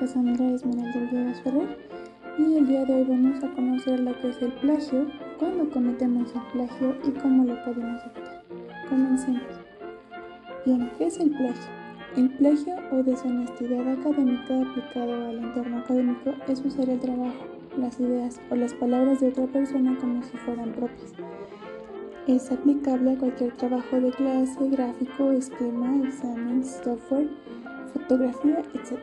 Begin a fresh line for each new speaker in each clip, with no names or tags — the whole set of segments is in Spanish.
Cassandra Esmeralda Villegas Ferrer y el día de hoy vamos a conocer lo que es el plagio, cuándo cometemos el plagio y cómo lo podemos evitar. Comencemos. Bien, ¿qué es el plagio? El plagio o deshonestidad académica aplicado al entorno académico es usar el trabajo, las ideas o las palabras de otra persona como si fueran propias. Es aplicable a cualquier trabajo de clase, gráfico, esquema, examen, software, fotografía, etc.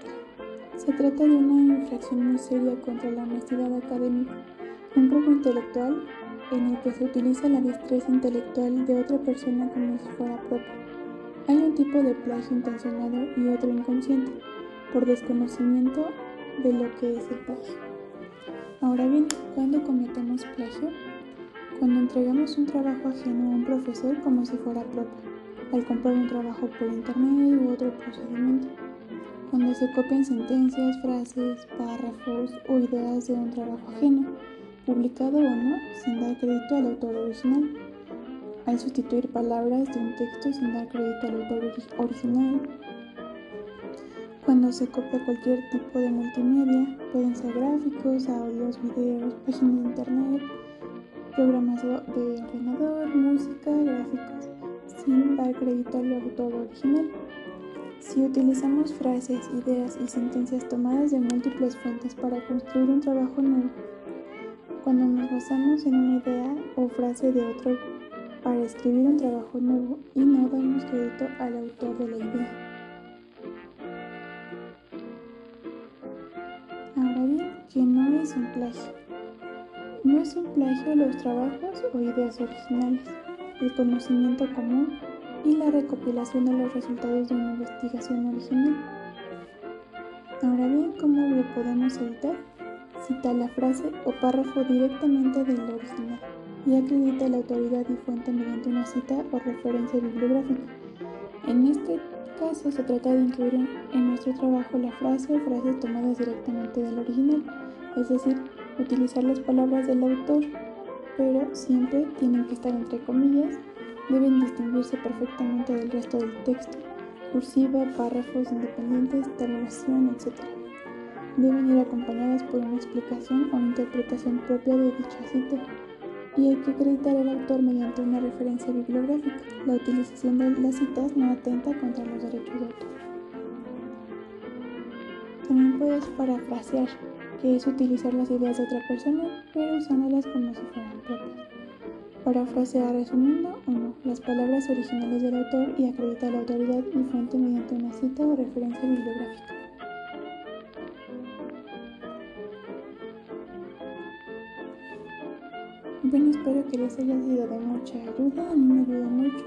Se trata de una infracción muy seria contra la honestidad académica, un robo intelectual en el que se utiliza la destreza intelectual de otra persona como si fuera propia. Hay un tipo de plagio intencionado y otro inconsciente, por desconocimiento de lo que es el plagio. Ahora bien, ¿cuándo cometemos plagio? Cuando entregamos un trabajo ajeno a un profesor como si fuera propio, al comprar un trabajo por internet u otro procedimiento, cuando se copian sentencias, frases, párrafos o ideas de un trabajo ajeno, publicado o no, sin dar crédito al autor original, al sustituir palabras de un texto sin dar crédito al autor original, cuando se copia cualquier tipo de multimedia, pueden ser gráficos, audios, videos, páginas de internet, programas de ordenador, música, gráficos, sin dar crédito al autor original. Si utilizamos frases, ideas y sentencias tomadas de múltiples fuentes para construir un trabajo nuevo, cuando nos basamos en una idea o frase de otro para escribir un trabajo nuevo y no damos crédito al autor de la idea. Ahora bien, ¿qué no es un plagio? No es un plagio los trabajos o ideas originales, el conocimiento común y la recopilación de los resultados de una investigación original. Ahora bien, ¿cómo lo podemos evitar? Cita la frase o párrafo directamente del original y acredita la autoridad y fuente mediante una cita o referencia bibliográfica. En este caso se trata de incluir en nuestro trabajo la frase o frases tomadas directamente del original, es decir, utilizar las palabras del autor, pero siempre tienen que estar entre comillas, deben distinguirse perfectamente del resto del texto, cursiva, párrafos independientes, tabulación, etc. Deben ir acompañadas por una explicación o interpretación propia de dicha cita y hay que acreditar al autor mediante una referencia bibliográfica. La utilización de las citas no atenta contra los derechos de autor. También puedes parafrasear, que es utilizar las ideas de otra persona, pero usándolas como si fueran propias. Parafrasear resumiendo o no las palabras originales del autor y acreditar la autoridad y fuente mediante una cita o referencia bibliográfica. Bueno, espero que les haya sido de mucha ayuda, a mí me ayudó mucho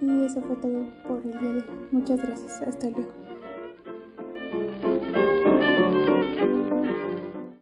y eso fue todo por el día de hoy. Muchas gracias, hasta luego.